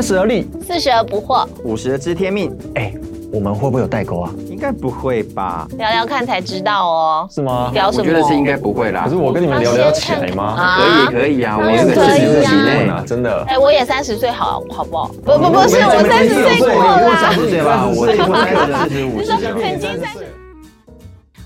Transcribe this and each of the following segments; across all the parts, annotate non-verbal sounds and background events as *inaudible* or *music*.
三十而立，四十而不惑，五十而知天命，哎，我们会不会有代沟啊？应该不会吧？聊聊看才知道哦。是吗？聊什么？我觉得是应该不会啦。可是我跟你们聊聊起来吗？可以可以啊，我们是可以啊，真的。哎，我也三十岁，好好不好？不不不是，我三十岁过啦。我三十岁吧，我我四十五。你说曾经三十。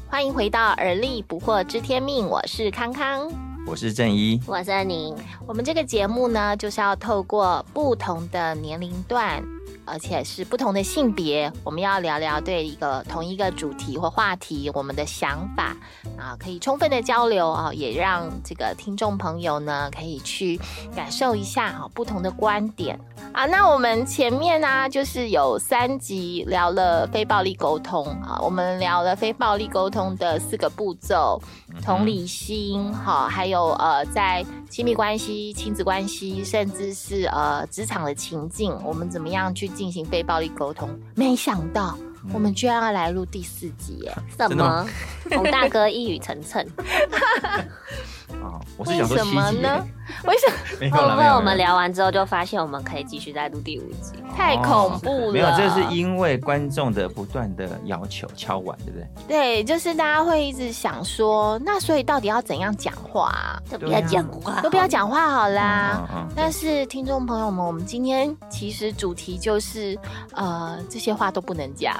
欢迎回到《而立不惑知天命》，我是康康，我是正一，我是宁。我们这个节目呢，就是要透过不同的年龄段。而且是不同的性别，我们要聊聊对一个同一个主题或话题我们的想法啊，可以充分的交流啊，也让这个听众朋友呢可以去感受一下啊不同的观点啊。那我们前面呢就是有三集聊了非暴力沟通啊，我们聊了非暴力沟通的四个步骤，同理心哈，还有呃在亲密关系、亲子关系，甚至是呃职场的情境，我们怎么样去。进行非暴力沟通，没想到我们居然要来录第四集耶！什么？*laughs* 洪大哥一语成谶。为什么呢？为什么？会不会我们聊完之后就发现我们可以继续再录第五集？太恐怖了！没有，这是因为观众的不断的要求敲碗，对不对？对，就是大家会一直想说，那所以到底要怎样讲话？都不要讲话，都不要讲话好啦。但是听众朋友们，我们今天其实主题就是，呃，这些话都不能讲。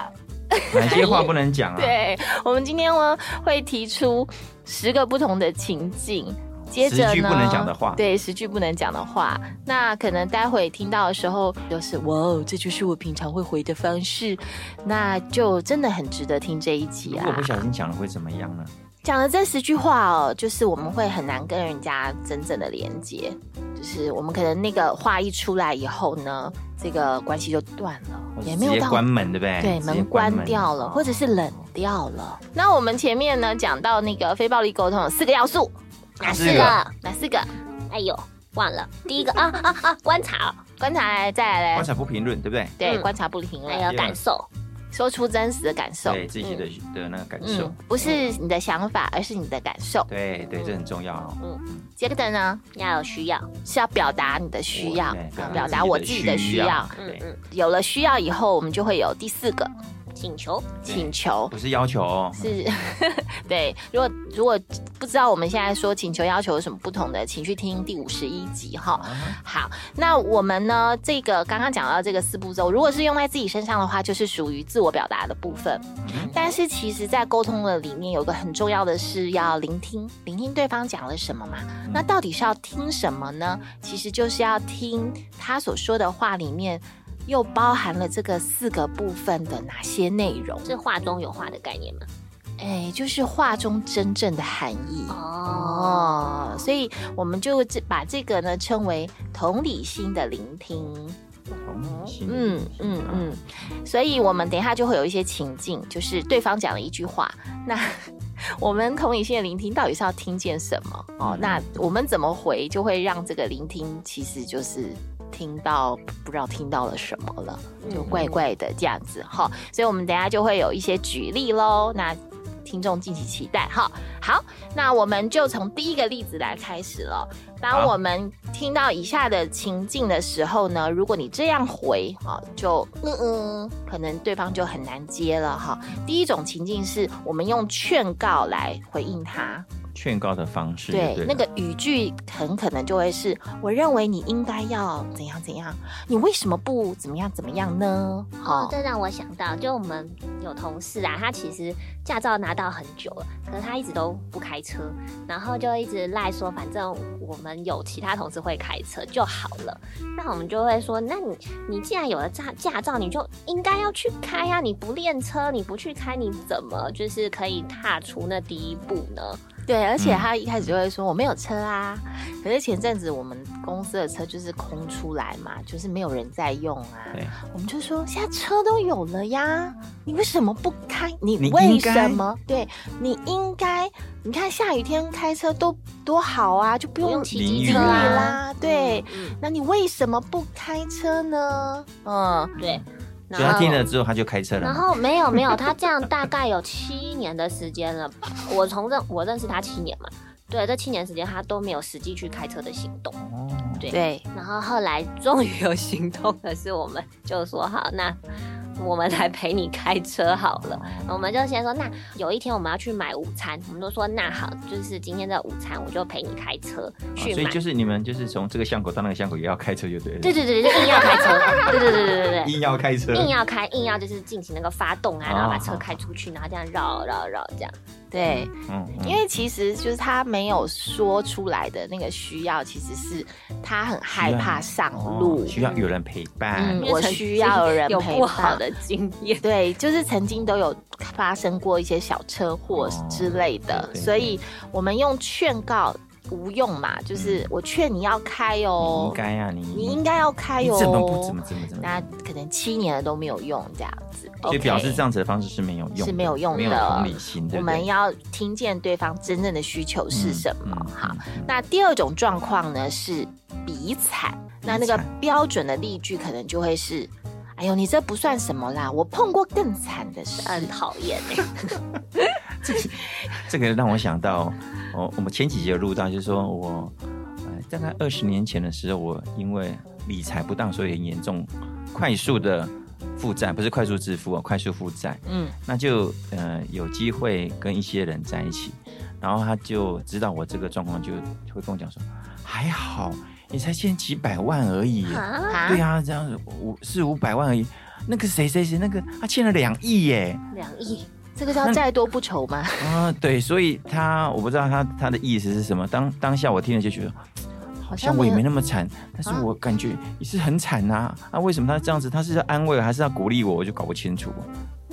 *laughs* 哪些话不能讲啊？对，我们今天呢会提出十个不同的情境。接着呢，不能讲的话，对，十句不能讲的话，那可能待会听到的时候，就是哇哦，这就是我平常会回的方式，那就真的很值得听这一集啊。如果不小心讲了会怎么样呢？讲了这十句话哦，就是我们会很难跟人家真正的连接，就是我们可能那个话一出来以后呢，这个关系就断了，也没有到关门，对不对？对，门关掉了，或者是冷掉了。那我们前面呢讲到那个非暴力沟通有四个要素。哪四个？哪四个？哎呦，忘了。第一个啊啊啊！观察，观察，再来嘞。观察不评论，对不对？对，观察不评论。还有感受，说出真实的感受，对自己的的那个感受，不是你的想法，而是你的感受。对对，这很重要哦。嗯嗯。接着呢，要有需要，是要表达你的需要，表达我自己的需要。嗯嗯。有了需要以后，我们就会有第四个。请求，请求不是要求哦，是，*laughs* 对。如果如果不知道我们现在说请求要求有什么不同的，请去听第五十一集哈。好，那我们呢？这个刚刚讲到这个四步骤，如果是用在自己身上的话，就是属于自我表达的部分。但是其实，在沟通的里面，有个很重要的是要聆听，聆听对方讲了什么嘛？那到底是要听什么呢？其实就是要听他所说的话里面。又包含了这个四个部分的哪些内容？是画中有画的概念吗？哎，就是画中真正的含义哦。所以我们就这把这个呢称为同理心的聆听。同理心，嗯嗯嗯。所以我们等一下就会有一些情境，就是对方讲了一句话，那 *laughs* 我们同理心的聆听到底是要听见什么？哦，那我们怎么回，就会让这个聆听其实就是。听到不知道听到了什么了，就怪怪的这样子哈，所以我们等下就会有一些举例喽，那听众敬请期待哈。好，那我们就从第一个例子来开始了。当我们听到以下的情境的时候呢，如果你这样回啊，就嗯嗯，可能对方就很难接了哈。第一种情境是我们用劝告来回应他。劝告的方式，对那个语句很可能就会是：我认为你应该要怎样怎样，你为什么不怎么样怎么样呢？哦，这让我想到，就我们有同事啊，他其实驾照拿到很久了，可是他一直都不开车，然后就一直赖说，反正我们有其他同事会开车就好了。那我们就会说，那你你既然有了驾驾照，你就应该要去开呀！你不练车，你不去开，你怎么就是可以踏出那第一步呢？对，而且他一开始就会说我没有车啊，可是前阵子我们公司的车就是空出来嘛，就是没有人在用啊。对，我们就说现在车都有了呀，你为什么不开？你为什么？对，你应该，你看下雨天开车都多好啊，就不用骑机车啦。对，那你为什么不开车呢？嗯，对。所以他听了之后，他就开车了。然后没有没有，他这样大概有七年的时间了吧。*laughs* 我从认我认识他七年嘛。对，这七年时间他都没有实际去开车的行动。哦，对对，然后后来终于有行动的是，我们就说好，那我们来陪你开车好了。我们就先说，那有一天我们要去买午餐，我们都说那好，就是今天的午餐我就陪你开车去所以就是你们就是从这个巷口到那个巷口也要开车就对了。对对对，就硬要开车，*laughs* 对对对对对对。硬要开车。硬要开，硬要就是进行那个发动啊，然后把车哦开出去，然后这样绕绕绕这样。对，嗯，嗯因为其实就是他没有说出来的那个需要，其实是他很害怕上路。哦，需要有人陪伴。嗯我需要有人陪伴。不好的经验。*laughs* 对，就是曾经都有发生过一些小车祸哦之类的，对对。所以我们用劝告无用嘛，就是我劝你要开你哦应，该啊，你你应该要开你哦，怎么不怎么怎么怎么？那可能七年了都没有用这样子，所以表示这样子的方式是没有用的，是没有用的没有同理心，我们要听见对方真正的需求是什么。好，嗯那第二种状况呢是比惨，那那个标准的例句可能就会是。哎呦，你这不算什么啦！我碰过更惨的事。很讨厌哎，*laughs* 这个让我想到，哦，我们前几集有录到，就是说我，呃，大概二十年前的时候，我因为理财不当，所以很严重，快速的负债，不是快速致富哦，快速负债。嗯那就呃有机会跟一些人在一起，然后他就知道我这个状况，就会跟我讲说，还好，你才欠几百万而已。啊，啊对啊，这样子五四五百万而已。那个谁谁谁，那个他欠了两亿耶。两亿，这个叫债多不愁吗？啊，对，所以他我不知道他他的意思是什么。当当下我听了就觉得，好像我也没那么惨，但是我感觉也是很惨呐、啊。为什么他这样子？他是要安慰还是要鼓励我？我就搞不清楚。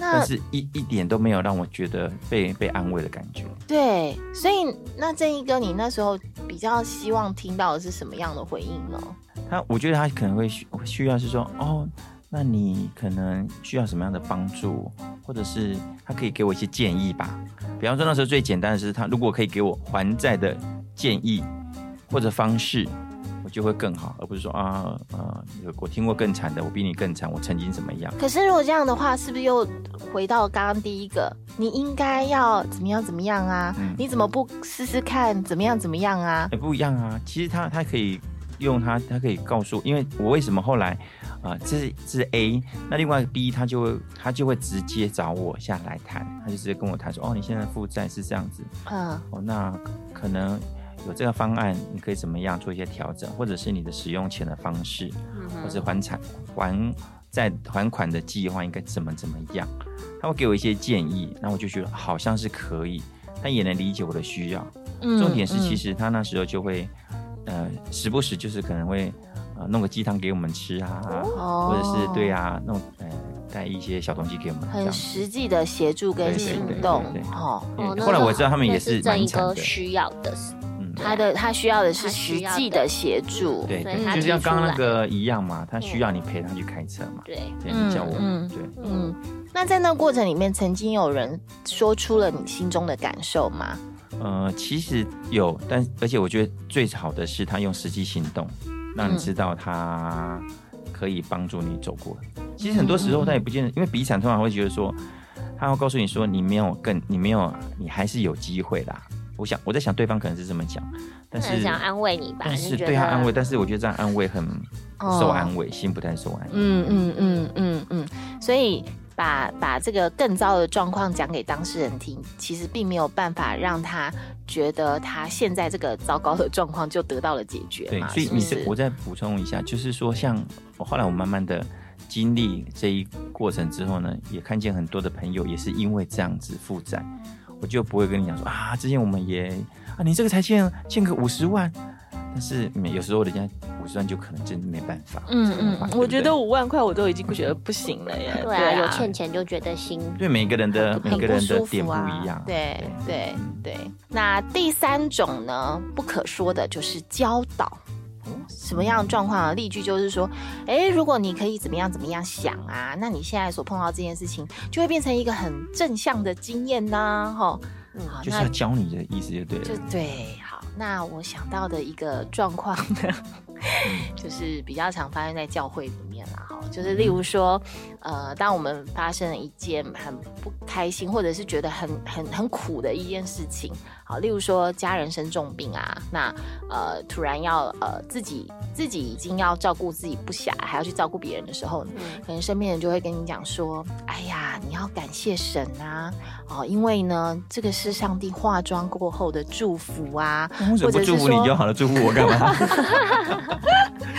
但那是一一点都没有让我觉得被被安慰的感觉。对，所以那正义哥，你那时候比较希望听到的是什么样的回应呢？他我觉得他可能会需需要是说，哦，那你可能需要什么样的帮助，或者是他可以给我一些建议吧。比方说那时候最简单的是，他如果可以给我还债的建议或者方式，我就会更好，而不是说啊啊，有我听过更惨的，我比你更惨，我曾经怎么样。可是如果这样的话，是不是又回到刚刚第一个？你应该要怎么样怎么样啊？嗯你怎么不试试看怎么样怎么样啊？也不一样啊。其实他他可以用他，他可以告诉，因为我为什么后来啊、这是这是 A，那另外个 B 他就会他就会直接找我下来谈，他就直接跟我谈说，哦，你现在负债是这样子，嗯。哦，那可能有这个方案，你可以怎么样做一些调整，或者是你的使用钱的方式，嗯或者还产还债还款的计划应该怎么怎么样，他会给我一些建议，那我就觉得好像是可以，他也能理解我的需要。嗯。重点是，其实实他那时候就会，呃，时不时就是可能会，呃，弄个鸡汤给我们吃啊，或者是对啊，弄呃带一些小东西给我们，这很实际的协助跟行对动对后来我知道他们也是正一哥蛮惨的，需要的，嗯，他的他需要的是实际的协助，对就像刚刚那个一样嘛，他需要你陪他去开车嘛，对，对，你叫我，嗯对，嗯。那在那过程里面，曾经有人说出了你心中的感受吗？呃，其实有，但而且我觉得最好的是他用实际行动，让你知道他可以帮助你走过。其实很多时候他也不见得，因为比惨通常会觉得说，他会告诉你说你没有更，你没有，你还是有机会啦。我想我在想对方可能是这么讲，但是很想安慰你吧？但是对他安慰，但是我觉得这样安慰很哦受安慰，心不太受安慰。嗯嗯嗯嗯嗯，所以把把这个更糟的状况讲给当事人听，其实并没有办法让他觉得他现在这个糟糕的状况就得到了解决对，所以你是我再补充一下，就是说，像我后来我慢慢的经历这一过程之后呢，也看见很多的朋友也是因为这样子负债，我就不会跟你讲说啊，之前我们也啊，你这个才欠欠个五十万，但是嗯有时候人家五十万就可能真的没办法，嗯嗯，我觉得对五万块我都已经觉得不行了耶。对啊，有欠钱就觉得心不对对每个人的很每个人的点不一样，对对嗯对。那第三种呢，不可说的就是教导。什么样的状况啊？例句就是说，哎，如果你可以怎么样怎么样想啊，那你现在所碰到这件事情，就会变成一个很正向的经验呐、哈。嗯好，就是要教你的意思就对了就。对，好，那我想到的一个状况呢，*laughs* 嗯。就是比较常发生在教会里面啦，哈，就是例如说，呃，当我们发生了一件很不开心，或者是觉得很很很苦的一件事情，好，例如说家人生重病啊，那呃突然要呃自己自己已经要照顾自己不暇，还要去照顾别人的时候，可能身边人就会跟你讲说，哎呀，你要感谢神啊，哦，因为呢，这个是上帝化妆过后的祝福啊，为什么不祝福你就好了？祝福我干嘛？*laughs* *laughs*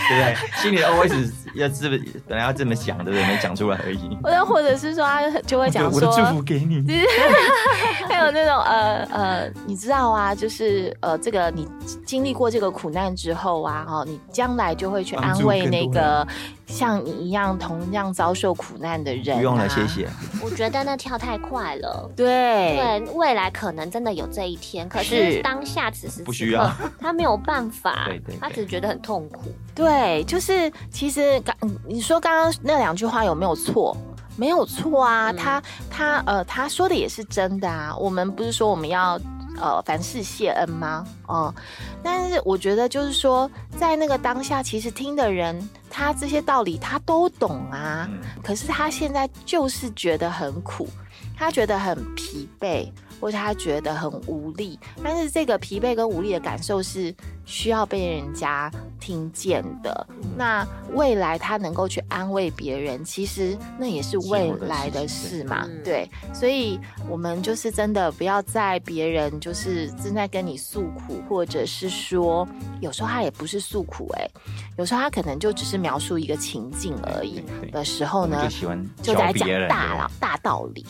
对不对？心里 always 要这么本来要这么想，对不对？没讲出来而已。*laughs* 或者或者是说，他就会讲说，我的祝福给你。*laughs* 还有那种呃呃，你知道啊，就是呃，这个你经历过这个苦难之后啊，哈，你将来就会去安慰那个像你一样同样遭受苦难的人。不用了，谢谢。我觉得那跳太快了。*laughs* 对对，未来可能真的有这一天，可是当下此时不需要，*laughs* 他没有办法，*laughs* 对对，他只是觉得很痛苦。对，就是其实刚你说刚刚那两句话有没有错？没有错啊，他他呃他说的也是真的啊。我们不是说我们要呃凡事谢恩吗？哦，但是我觉得就是说，在那个当下，其实听的人他这些道理他都懂啊，可是他现在就是觉得很苦，他觉得很疲惫。或者他觉得很无力，但是这个疲惫跟无力的感受是需要被人家听见的。那未来他能够去安慰别人，其实那也是未来的事嘛。对，所以我们就是真的不要在别人就是正在跟你诉苦，或者是说有时候他也不是诉苦，哎，有时候他可能就只是描述一个情境而已的时候呢，就喜欢就在讲大了大道理。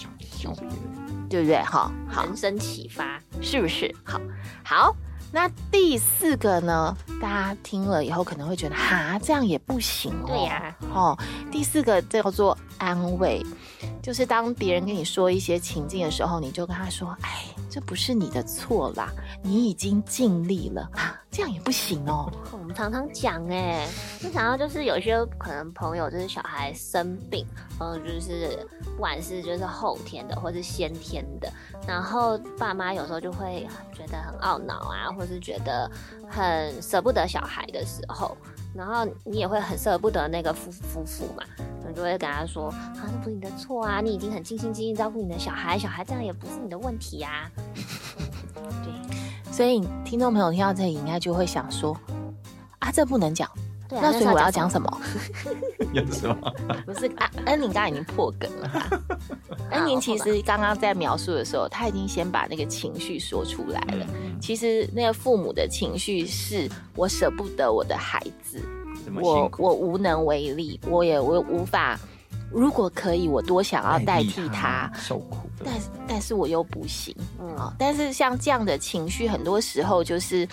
对不对？哈，好，人生启发是不是？好，好，那第四个呢？大家听了以后可能会觉得，哈，这样也不行哦。对呀，哦，第四个叫做安慰，就是当别人跟你说一些情境的时候，你就跟他说，哎，这不是你的错啦，你已经尽力了啊。这样也不行哦。常常讲哎，就想到就是有些可能朋友就是小孩生病，嗯，就是不管是就是后天的或是先天的，然后爸妈有时候就会觉得很懊恼啊，或是觉得很舍不得小孩的时候，然后你也会很舍不得那个夫夫妇嘛，你就会跟他说啊，那不是你的错啊，你已经很尽心尽力照顾你的小孩，小孩这样也不是你的问题呀。所以听众朋友听到这里，应该就会想说：啊，这不能讲。那所以我要讲什么？*laughs* 有什么？*laughs* 不是啊，恩宁刚刚已经破梗了。*laughs* 恩宁其实刚刚在描述的时候，他已经先把那个情绪说出来了。其实那个父母的情绪是我舍不得我的孩子，我我无能为力，我也我无法。如果可以，我多想要代替他受苦，但但是我又不行，嗯，但是像这样的情绪，很多时候就是，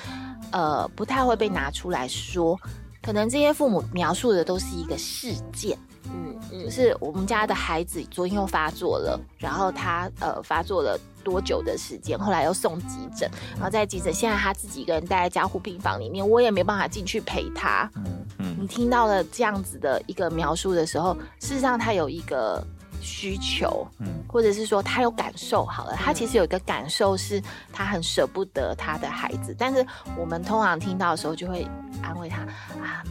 呃，不太会被拿出来说，可能这些父母描述的都是一个事件。嗯，就是我们家的孩子昨天又发作了，然后他呃发作了多久的时间？后来又送急诊，然后在急诊，现在他自己一个人待在加护病房里面，我也没办法进去陪他。嗯嗯，你听到了这样子的一个描述的时候，事实上他有一个需求，嗯，或者是说他有感受。好了，他其实有一个感受是他很舍不得他的孩子，但是我们通常听到的时候就会安慰他啊。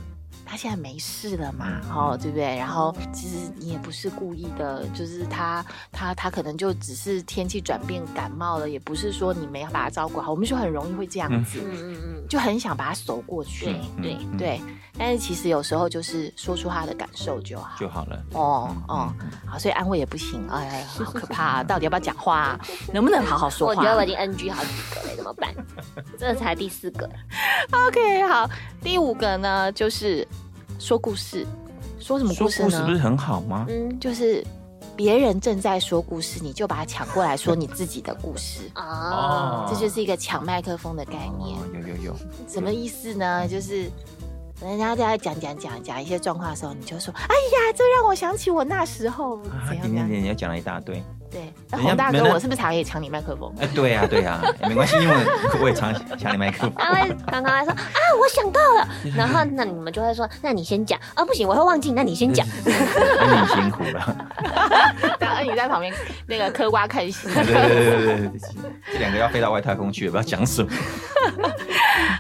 他现在没事了嘛？哦，对不对？然后其实你也不是故意的，就是他他他可能就只是天气转变感冒了，也不是说你没有把他照顾好。我们就很容易会这样子，嗯嗯嗯，就很想把他守过去。对对对，但是其实有时候就是说出他的感受就好就好了。哦哦，好，所以安慰也不行。哎呀，好可怕！*laughs* 到底要不要讲话？能不能好好说话？我觉得我已经 NG 好几个了，怎么办？*laughs* 这才第四个。OK，好，第五个呢就是。说故事，说什么故事呢？不是很好吗？嗯，就是别人正在说故事，你就把它抢过来说你自己的故事哦，这就是一个抢麦克风的概念。有有有，什么意思呢？就是人家在讲讲讲讲一些状况的时候，你就说：“哎呀，这让我想起我那时候怎样怎样。”你要讲了一大堆。对，洪大哥，我是不是常也抢你麦克风？哎，对呀，对呀，没关系，因为我也常抢你麦克风。他会刚刚还说啊，我想到了，*laughs* 然后那你们就会说，那你先讲啊，不行，我会忘记，那你先讲。*laughs* 那你辛苦了。然后你在旁边那个嗑瓜看戏。对对对对对，这两个要飞到外太空去，不知道讲什么。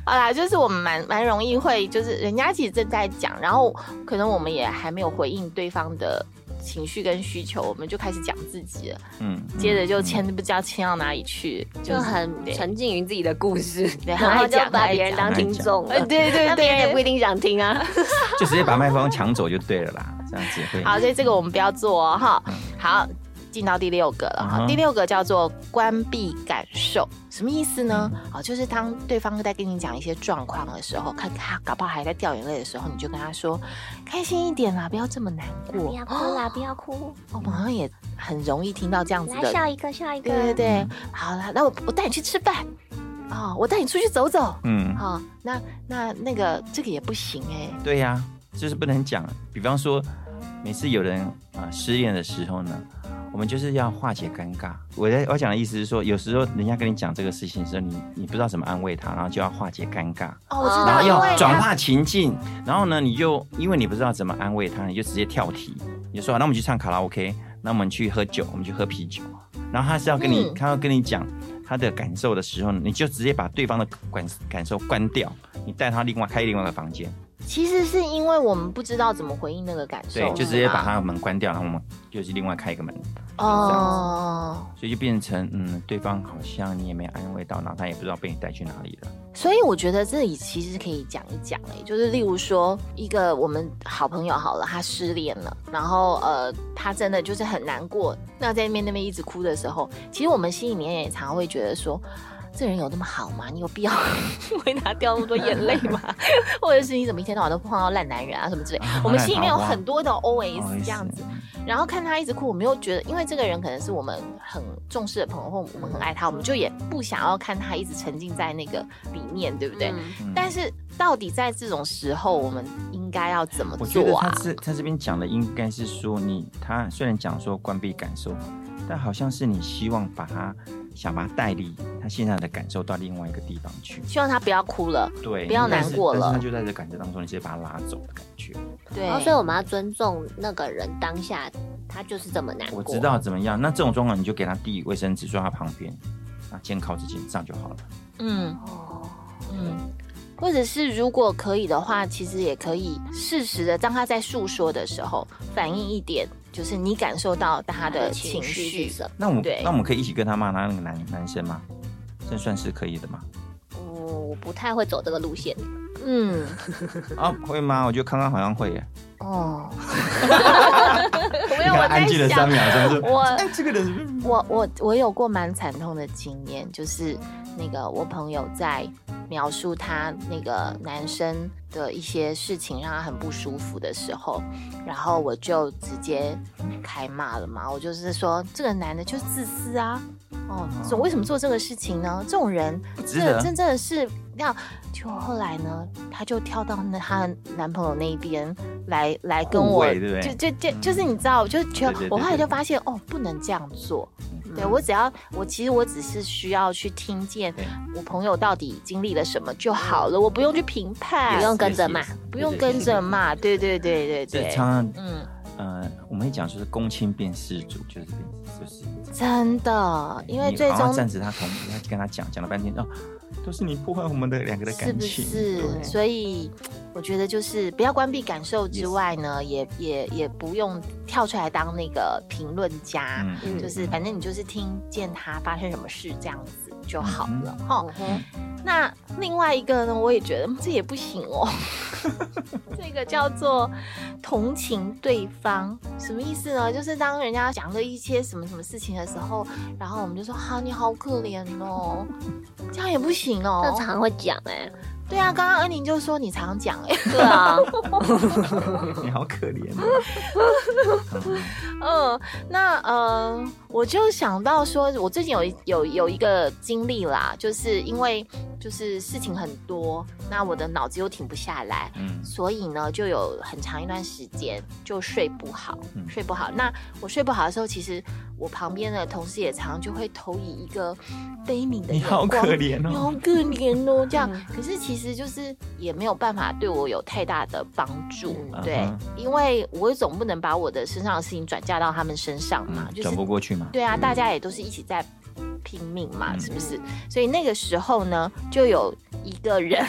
好啦，就是我们蛮蛮容易会，就是人家其实正在讲，然后可能我们也还没有回应对方的。情绪跟需求，我们就开始讲自己了，嗯，接着就牵不知道牵到哪里去，就很沉浸于自己的故事，对然后就很爱讲把别人当听众了。哎对对 *laughs* 那别人也不。一定想听啊。*laughs* 就直接把麦克风抢走就对了啦，这样子会。好，所以这个我们不要做哦，哈。好，进到第六个了哈。第六个叫做关闭感受，什么意思呢？哦，就是当对方在跟你讲一些状况的时候，看他搞不好还在掉眼泪的时候，你就跟他说：“开心一点啦，不要这么难过。”不要哭啦，不要哭，我们好像也很容易听到这样子来的。笑一个，笑一个。对对对，好了，那我我带你去吃饭。哦，我带你出去走走。嗯，好、那那那个这个也不行哎、对呀、就是不能讲。比方说，每次有人啊、失恋的时候呢，我们就是要化解尴尬。我在我讲的意思是说，有时候人家跟你讲这个事情的时候，你你不知道怎么安慰他，然后就要化解尴尬，哦，我知然道，要转化情境，然后呢，你就因为你不知道怎么安慰他，你就直接跳题，你就说，那我们去唱卡拉 OK，那我们去喝酒，我们去喝啤酒。然后他是要跟你，嗯他要跟你讲他的感受的时候，你就直接把对方的感感受关掉，你带他另外开另外一个房间。其实是因为我们不知道怎么回应那个感受，对，就直接把他的门关掉，然后我们又是另外开一个门，哦。所以就变成嗯，对方好像你也没安慰到，然后他也不知道被你带去哪里了。所以我觉得这里其实可以讲一讲哎，就是例如说一个我们好朋友好了，他失恋了，然后呃，他真的就是很难过，那在那边那边一直哭的时候，其实我们心里面也常会觉得说。这人有那么好吗？你有必要 *laughs* 为他掉那么多眼泪吗？*laughs* 或者是你怎么一天到晚都碰到烂男人啊什么之类？啊我们心里面有很多的 OS 这样子，然后看他一直哭，我们又觉得，因为这个人可能是我们很重视的朋友，或我们很爱他，我们就也不想要看他一直沉浸在那个里面，对不对？但是到底在这种时候，我们应该要怎么我觉得做啊？他这他这边讲的应该是说你，他虽然讲说关闭感受，但好像是你希望把他想把他带离他现在的感受到另外一个地方去。希望他不要哭了，对，不要难过了但是他就在这感觉当中，你直接把他拉走的感觉。对，然后所以我们要尊重那个人当下，他就是这么难过。我知道怎么样，那这种状况你就给他递卫生纸，坐他旁边，啊，肩靠着肩，这样就好了。嗯哦，嗯。或者是如果可以的话，其实也可以适时的，当他在诉说的时候，反应一点，就是你感受到他的情绪？那我们对那我们可以一起跟他骂他那个男男生吗？这算是可以的吗？嗯，我不太会走这个路线。嗯，啊，会吗？我觉得康康好像会耶。哦，*laughs* 你没有，我安静了三，秒钟，说我 *laughs* 哎，这个人我我我有过蛮惨痛的经验，就是那个我朋友在描述他那个男生的一些事情让他很不舒服的时候，然后我就直接开骂了嘛，我就是说这个男的就是自私啊，哦，怎么为什么做这个事情呢？这种人这真正的是那，就后来呢，她就跳到那她男朋友那一边来来跟我，就就就就是你知道，我就觉得我后来就发现哦，不能这样做。对我只要我其实我只是需要去听见我朋友到底经历了什么就好了，我不用去评判，不用跟着骂.不用跟着骂，对对对对对，常常嗯，呃，我们会讲说是公亲变事主，就是就是。真的，因为最终站着他同意，他跟他讲讲了半天哦，都是你破坏我们的两个的是不感情，是？对所以我觉得就是不要关闭感受之外呢，也也也不用跳出来当那个评论家，就是反正你就是听见他发生什么事这样子就好了嗯哈。嗯那另外一个呢，我也觉得这也不行哦。*laughs* 这个叫做同情对方，什么意思呢？就是当人家讲了一些什么什么事情的时候，然后我们就说：“哈、你好可怜哦。”这样也不行哦这哦。常会讲哎，对啊，刚刚恩宁就说你常讲哎、对啊，*laughs* 你好可怜哦。*laughs* 嗯嗯，那呃，我就想到说，我最近有一有有一个经历啦，就是因为就是事情很多，那我的脑子又停不下来，嗯所以呢，就有很长一段时间就睡不好，嗯睡不好。那我睡不好的时候，其实我旁边的同事也常常就会投以一个悲悯的你好可怜哦。你好可怜哦，这样。*laughs* 嗯可是其实就是也没有办法对我有太大的帮助，嗯对，因为我总不能把我的身上的事情转嫁到他们身上嘛，嗯，就是转不过去嘛。对啊，大家也都是一起在拼命嘛，嗯是不是？所以那个时候呢，就有一个人，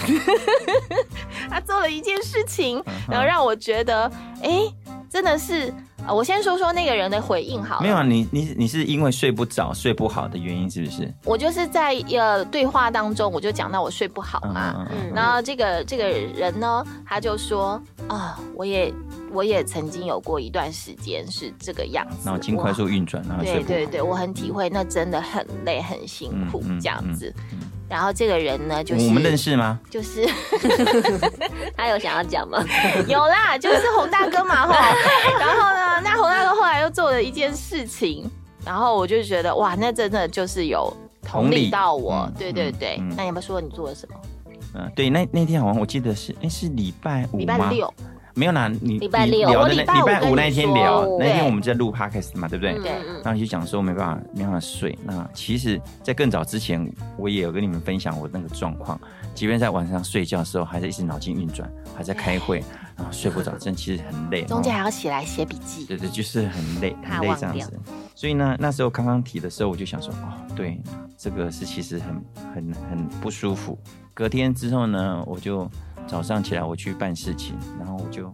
*laughs* 他做了一件事情，嗯然后让我觉得，哎，真的是啊我先说说那个人的回应好了。没有啊，你你你是因为睡不着、睡不好的原因是不是？我就是在呃对话当中，我就讲到我睡不好嘛。然后这个这个人呢，他就说啊，我也我也曾经有过一段时间是这个样子，脑筋快速运转，然后睡不好。对对对，我很体会，那真的很累很辛苦嗯嗯这样子。然后这个人呢，就是我们认识吗？就 *laughs* 是他有想要讲吗？*laughs* 有啦，就是洪大哥嘛哈。*laughs* 然后呢，那洪大哥后来又做了一件事情，然后我就觉得哇，那真的就是有同理到我。嗯对对对，那你要不要说你做了什么？嗯，对，那那天好像我记得是，哎，是礼拜五？礼拜六，没有啦，你礼拜六你聊的礼拜那礼拜五那一天聊，那对天我们在录 podcast 嘛，对不对？对嗯然后就讲说没办法没办法睡。那其实，在更早之前，我也有跟你们分享我那个状况，即便在晚上睡觉的时候，还是一直脑筋运转，还在开会，然后睡不着，真的其实很累。中间还要起来写笔记。对对，就是很累，很累这样子。所以呢，那时候刚刚提的时候，我就想说，哦，对，这个是其实很很很不舒服。隔天之后呢，我就早上起来我去办事情，然后我就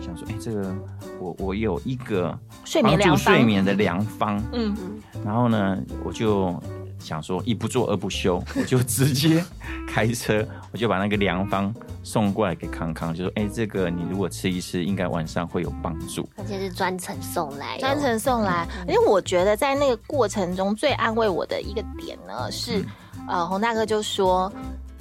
想说，哎，这个我我有一个帮助睡眠的良方，嗯，然后呢，我就想说一不做二不休，*laughs* 我就直接开车，我就把那个良方送过来给康康，就说：“哎，这个你如果吃一吃，应该晚上会有帮助。而且是专程送来哦，专程送来，因为我觉得在那个过程中最安慰我的一个点呢是，呃，洪大哥就说。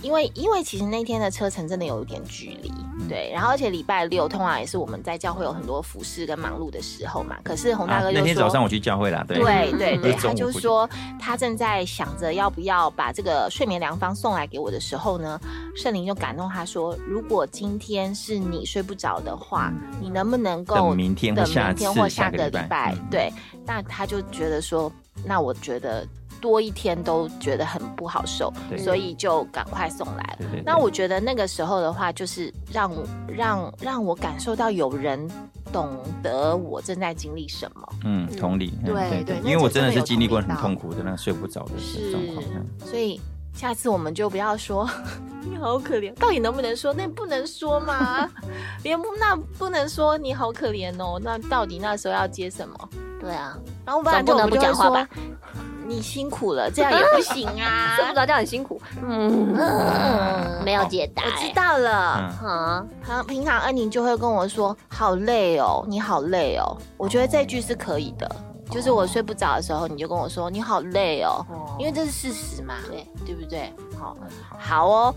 因为因为其实那天的车程真的有一点距离，对，然后而且礼拜六通常也是我们在教会有很多服饰跟忙碌的时候嘛。可是洪大哥那天早上我去教会啦，对。对 *laughs* 对他就说他正在想着要不要把这个睡眠良方送来给我的时候呢，圣灵就感动他说，如果今天是你睡不着的话，你能不能够等明天或下明天或下个礼拜对，那他就觉得说，那我觉得多一天都觉得很不好受，所以就赶快送来。对对对那我觉得那个时候的话，就是让我让让我感受到有人懂得我正在经历什么。嗯同理，嗯对对那因为我真的是经历过很痛苦的那个睡不着的是状况。嗯所以下次我们就不要说 *laughs* 你好可怜，到底能不能说？那不能说吗？*laughs* 连不那不能说你好可怜哦。那到底那时候要接什么？对啊，然后不然就不能我们就会不讲话吧说你辛苦了，这样也不行啊。*laughs* 睡不着觉很辛苦，嗯，没有解答，我知道了。嗯啊，平平常恩宁就会跟我说：“好累哦，你好累哦。”我觉得这句是可以的，就是我睡不着的时候，你就跟我说：“你好累哦。”因为这是事实嘛，对对不对？好，好哦。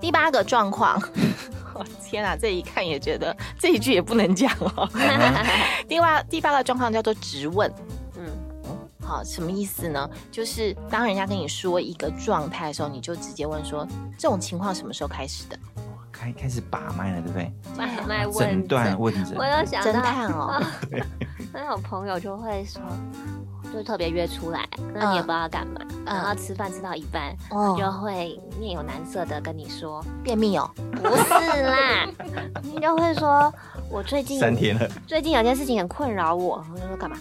第八个状况，我 *laughs* 天啊，这一看也觉得这一句也不能讲哦。*laughs* 第八第八个状况叫做质问，嗯，好，什么意思呢？就是当人家跟你说一个状态的时候，你就直接问说：这种情况什么时候开始的？开开始把脉了，对不对？把脉问诊断问诊我，有想侦，探哦 *laughs* *laughs* 那有朋友就会说，就特别约出来，那你也不知道干嘛，然后吃饭吃到一半，哦就会面有难色的跟你说，便秘哦，不是啦，你就会说，我最近三天了，最近有件事情很困扰我，我就说干嘛？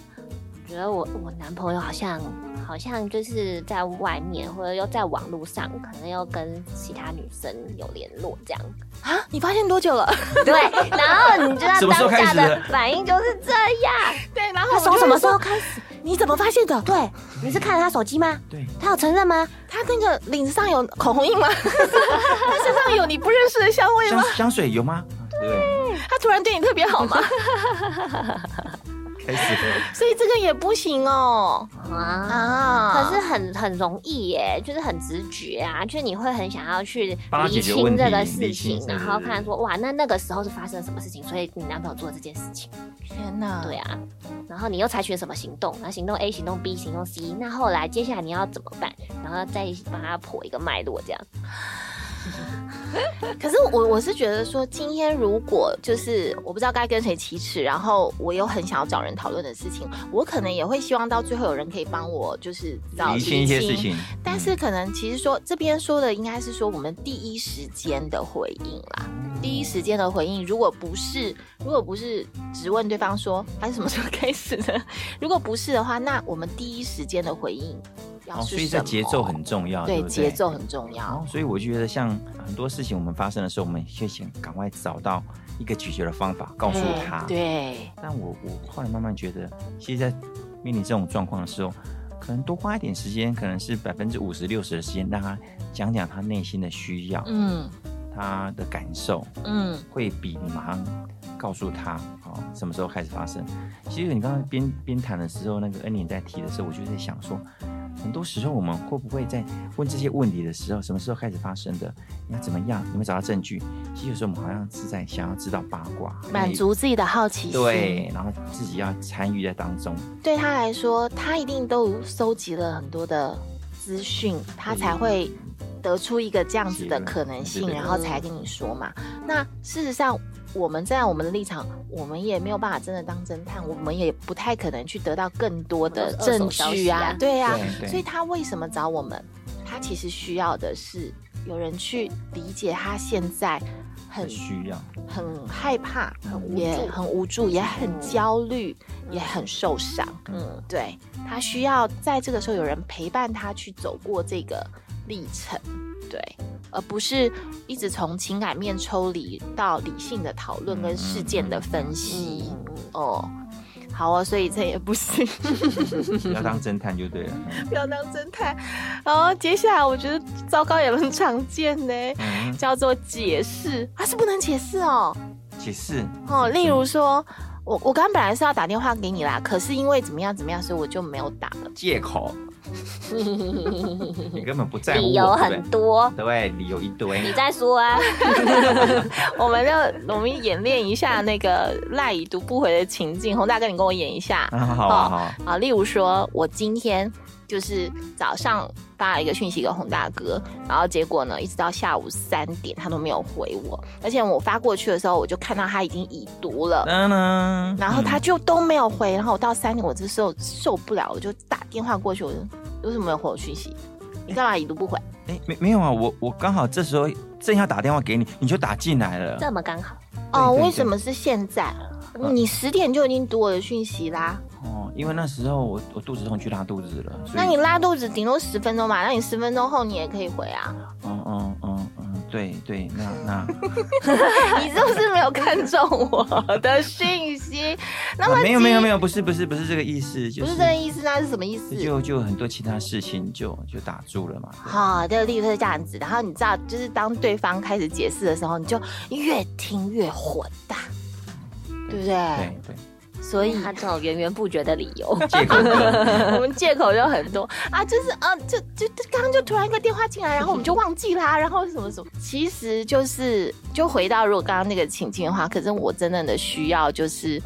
我觉得我我男朋友好像好像就是在外面，或者又在网络上，可能又跟其他女生有联络这样。啊，你发现多久了？*laughs* 对，然后你知道当下的的反应就是这样。*laughs* 对，然后他从什么时候开始？你怎么发现的？对，你是看了他手机吗？对，他有承认吗？他那个领子上有口红印吗？*laughs* 他身上有你不认识的香味吗香？香水有吗？对？他突然对你特别好吗？开始 *laughs* 所以这个也不行哦。啊。啊，可是很很容易耶，就是很直觉啊，就是你会很想要去厘清这个事情，然后看说哇，那那个时候是发生了什么事情，所以你男朋友做这件事情，天哪，对啊，然后你又采取了什么行动？那行动 A、行动 B、行动 C，那后来接下来你要怎么办？然后再帮他破一个脉络，这样。*laughs* *laughs* 可是我我是觉得说，今天如果就是我不知道该跟谁启齿，然后我又很想要找人讨论的事情，我可能也会希望到最后有人可以帮我，就是找厘清一些事。情，但是可能其实说这边说的应该是说我们第一时间的回应啦，第一时间的回应，如果不是如果不是直问对方说他是什么时候开始的，*laughs* 如果不是的话，那我们第一时间的回应哦，要是所以这节奏很重要，对节奏很重要哦，。所以我觉得像很多事情我们发生的时候，我们就想赶快找到一个解决的方法，告诉他。。对，但我我后来慢慢觉得，其实，在面临这种状况的时候，可能多花一点时间，可能是百分之五十六十的时间，让他讲讲他内心的需要，嗯他的感受，嗯，会比你马上告诉他哦什么时候开始发生。其实你刚刚边边谈的时候，那个恩妮在提的时候，我就在想说，很多时候我们会不会在问这些问题的时候，什么时候开始发生的？你要怎么样？有没有找到证据？其实有时候我们好像是在想要知道八卦，满足自己的好奇心。对，然后自己要参与在当中。对他来说，他一定都收集了很多的资讯，他才会得出一个这样子的可能性，然后才跟你说嘛。那事实上，我们站在我们的立场，我们也没有办法真的当侦探，我们也不太可能去得到更多的证据啊啊，对啊。对对所以他为什么找我们？他其实需要的是有人去理解他现在很很需要，很害怕，很无也助很无助，也很焦虑，也很受伤。嗯，对他需要在这个时候有人陪伴他去走过这个历程，对，而不是一直从情感面抽离到理性的讨论跟事件的分析。嗯嗯哦，好哦，所以这也不行，*laughs* 要当侦探就对了。不要当侦探。然后接下来我觉得糟糕也很常见呢，嗯，叫做解释，啊是不能解释哦。解释哦，例如说，我我刚刚本来是要打电话给你啦，可是因为怎么样怎么样，所以我就没有打了。借口，*laughs* 你根本不在乎我，理由很多，对理由一堆。你再说啊。*laughs* 我们就我们演练一下那个赖已读不回的情境，洪大哥，你跟我演一下好，好啊，好啊，啊。例如说，我今天就是早上发了一个讯息给洪大哥，然后结果呢，一直到下午三点他都没有回我，而且我发过去的时候，我就看到他已经已读了。嗯然，后他就都没有回，然后我到三点，我这时候受不了，我就打电话过去，我就为什么没有回我讯息？你干嘛已读不回？哎，没没有啊，我我刚好这时候正要打电话给你，你就打进来了。这么刚好，哦，为什么是现在？你十点就已经读我的讯息啦，哦，因为那时候我我肚子痛去拉肚子了，那你拉肚子顶多十分钟嘛，那你十分钟后你也可以回啊。嗯嗯嗯嗯，对对，那那 *laughs* 你是不是没有看中我的讯息？那么啊没有没有没有，不是不是不是这个意思，就不是是这个意思，那是什么意思？就就很多其他事情就就打住了嘛。好的，例如是这样子，然后你知道，就是当对方开始解释的时候，你就越听越火大，对不对？对对，所以他这种源源不绝的理由，借口哥，*laughs* 我们借口就很多。啊，就是啊，就就就刚刚就突然一个电话进来，然后我们就忘记啦，然后什么什么，其实就是就回到如果刚刚那个情境的话，可是我真正的需要就是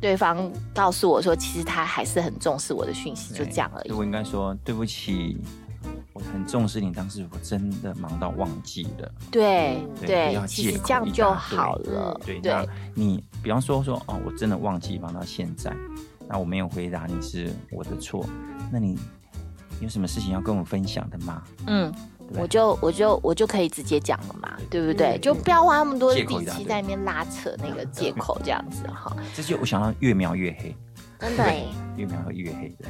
对方告诉我说，其实他还是很重视我的讯息，就这样而已。我应该说对不起，我很重视你，当时我真的忙到忘记了。对对不要，其实借口这样就好了。对，对那你比方说说哦，我真的忘记忙到现在，那我没有回答你是我的错，那你有什么事情要跟我分享的吗？嗯。我就我就我就可以直接讲了嘛，对不对？就不要花那么多力气在那边拉扯那个借口这样子哈。这就我想到越描越黑，真的耶，越描越黑的。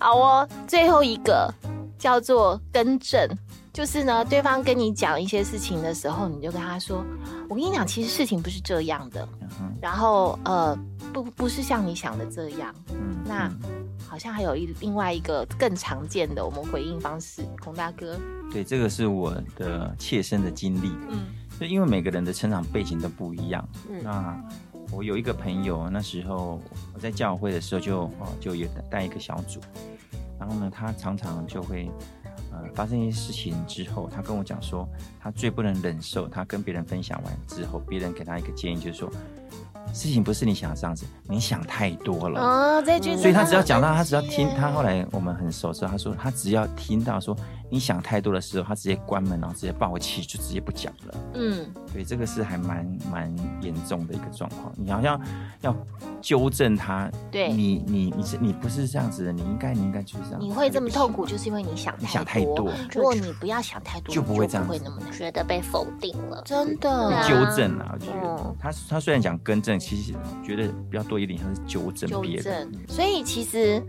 好哦，最后一个叫做更正，就是呢，对方跟你讲一些事情的时候，你就跟他说：“我跟你讲，其实事情不是这样的，嗯然后呃，不不是像你想的这样。嗯那嗯。好像还有一另外一个更常见的我们回应方式，孔大哥，对，这个是我的切身的经历。嗯。就因为每个人的成长背景都不一样，嗯。那我有一个朋友，那时候我在教会的时候就哦就有带一个小组，然后呢，他常常就会呃发生一些事情之后，他跟我讲说，他最不能忍受他跟别人分享完之后，别人给他一个建议，就是说事情不是你想的这样子，你想太多了。哦，这句，所以他只要讲到，他只要听，他后来我们很熟之后，他说他只要听到说你想太多的时候，他直接关门，然后直接爆气，就直接不讲了。嗯，对，这个是还蛮蛮严重的一个状况。你好像要纠正他，对你你你是你不是这样子的，你应该你应该就是这样。你会这么痛苦，就就是因为你想你想太太多如果你不要想太多，就不会这样不会那么。觉得被否定了，真的纠正啊，我觉得嗯他他虽然讲更正，其实觉得比较多一点像是纠正别人正。。所以其实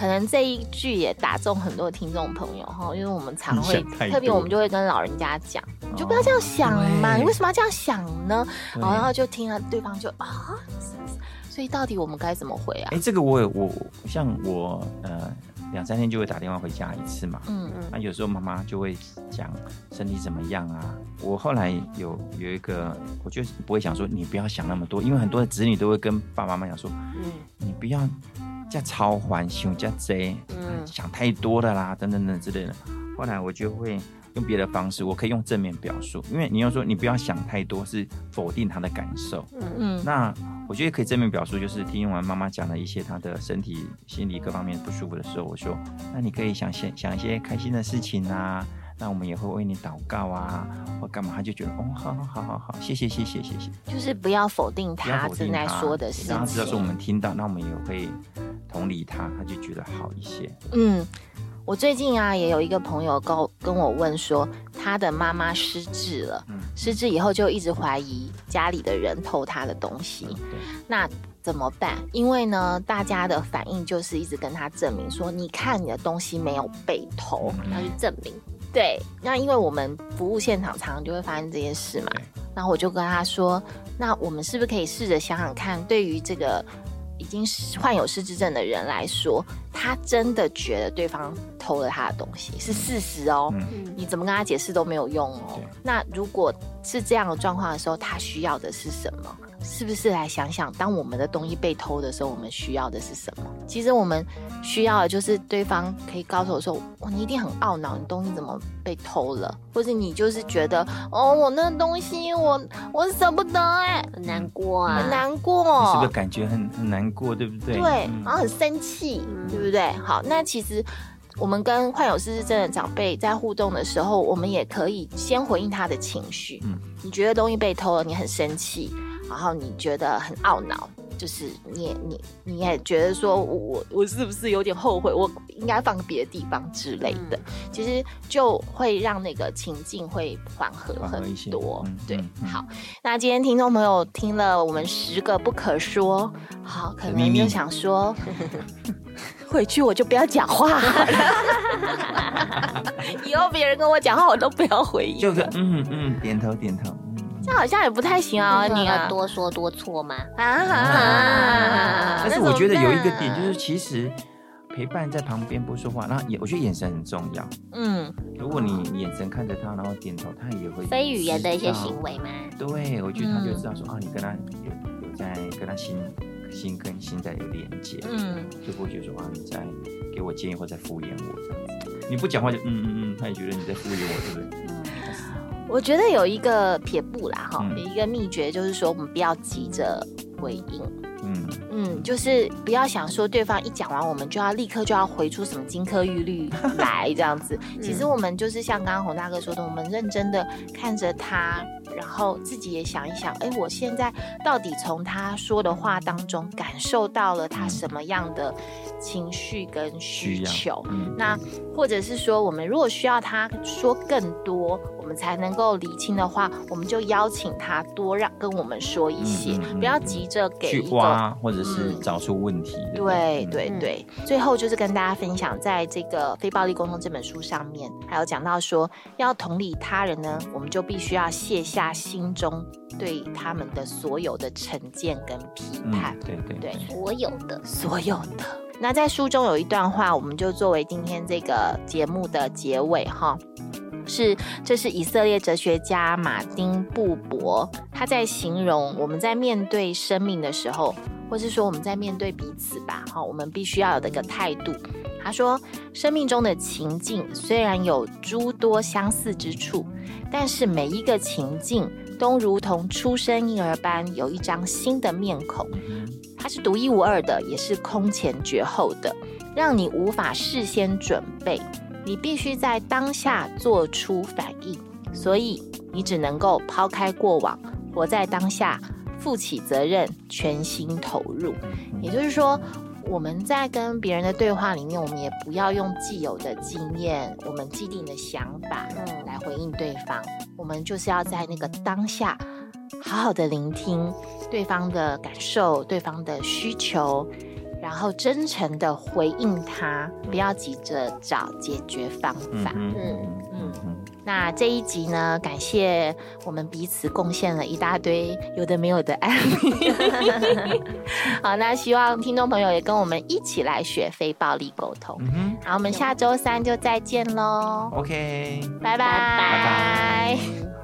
可能这一句也打中很多听众朋友哈，因为我们常会特别，我们就会跟老人家讲，你就不要这样想嘛，对你为什么要这样想呢？对然后就听了对方就啊，所以到底我们该怎么回啊哎、？这个我有我像我呃两三天就会打电话回家一次嘛。嗯那、有时候妈妈就会讲身体怎么样啊。我后来有有一个，我就不会想说你不要想那么多，因为很多的子女都会跟爸爸妈妈讲说，嗯你不要加超环想加贼，嗯想太多的啦，等等等之类的。后来我就会用别的方式，我可以用正面表述，因为你要说你不要想太多，是否定他的感受。嗯嗯那我觉得可以正面表述，就是听完妈妈讲了一些她的身体、心理各方面不舒服的时候，我说，那你可以想些想一些开心的事情啊，那我们也会为你祷告啊，或干嘛，他就觉得哦，好好好好好，谢谢谢谢谢谢，就是不要否定他正在说的事让他知道说我。们听到，那我们也会同理他，他就觉得好一些。嗯，我最近啊也有一个朋友告跟我问说，他的妈妈失智了，嗯失智以后就一直怀疑家里的人偷他的东西。对，那怎么办？因为呢，大家的反应就是一直跟他证明说，你看你的东西没有被偷。嗯要去证明，对，那因为我们服务现场常常就会发生这件事嘛对，然后我就跟他说，那我们是不是可以试着想想看，对于这个已经是患有失智症的人来说，他真的觉得对方偷了他的东西是事实哦。你怎么跟他解释都没有用哦。那如果是这样的状况的时候，他需要的是什么？是不是来想想，当我们的东西被偷的时候，我们需要的是什么？其实我们需要的就是对方可以告诉我说：“哇，你一定很懊恼，你东西怎么被偷了？”或者你就是觉得：“哦，我那东西我我舍不得哎、很难过啊，很难过是。不是感觉很很难过，对不对？对，嗯然后很生气，嗯对不对？好，那其实我们跟患有失智症的长辈在互动的时候，我们也可以先回应他的情绪。嗯你觉得东西被偷了，你很生气，然后你觉得很懊恼，就是你也你你也觉得说我我我是不是有点后悔，我应该放别的地方之类的，其实就会让那个情境会缓和很多。嗯对，嗯嗯好，那今天听众朋友听了我们十个不可说，好，可的秘密能就想说。*laughs* 回去我就不要讲话了，*laughs* 以后别人跟我讲话我都不要回应。就个嗯嗯点头点头，嗯。这好像也不太行啊，你要，多说多错吗？啊啊！但是我觉得有一个点就是，其实陪伴在旁边不说话，那也我觉得眼神很重要。嗯，如果你眼神看着他，然后点头，他也会非语言的一些行。为吗？对，我觉得他就嗯知道说、啊，你跟他有有在跟他心心跟心在有连接，嗯，就不会觉得说啊你在给我建议或在敷衍我这样子。你不讲话就嗯嗯嗯，他也觉得你在敷衍我，对不对？我觉得有一个撇步啦，哈，嗯有一个秘诀就是说，我们不要急着回应。嗯，嗯，就是不要想说对方一讲完，我们就要立刻就要回出什么金科玉律来这样子。*laughs* 其实我们就是像刚刚洪大哥说的，我们认真的看着他，然后自己也想一想，哎，我现在到底从他说的话当中感受到了他什么样的情绪跟需求？嗯那或者是说，我们如果需要他说更多，我们才能够理清的话，我们就邀请他多让跟我们说一些，嗯嗯嗯不要急着给去。挖或者是嗯找出问题。不对对对，最后就是跟大家分享，在这个《非暴力沟通》这本书上面，还有讲到说，要同理他人呢，我们就必须要卸下心中对他们的所有的成见跟批嗯判。对对对所有的，所有的。那在书中有一段话，我们就作为今天这个节目的结尾哈。是，这是以色列哲学家马丁布伯他在形容我们在面对生命的时候，或是说我们在面对彼此吧，哈，我们必须要有的一个态度。他说，生命中的情境虽然有诸多相似之处，但是每一个情境都如同出生婴儿般有一张新的面孔。嗯它是独一无二的，也是空前绝后的，让你无法事先准备，你必须在当下做出反应，所以你只能够抛开过往，活在当下，负起责任，全心投入。也就是说，我们在跟别人的对话里面，我们也不要用既有的经验、我们既定的想法嗯。来回应对方，我们就是要在那个当下，好好的聆听对方的感受、对方的需求，然后真诚的回应他，不要急着找解决方法。嗯嗯嗯嗯那这一集呢，感谢我们彼此贡献了一大堆有的没有的案例。*laughs* 好，那希望听众朋友也跟我们一起来学非暴力沟通。嗯好，我们下周三就再见喽，，OK，拜拜，拜拜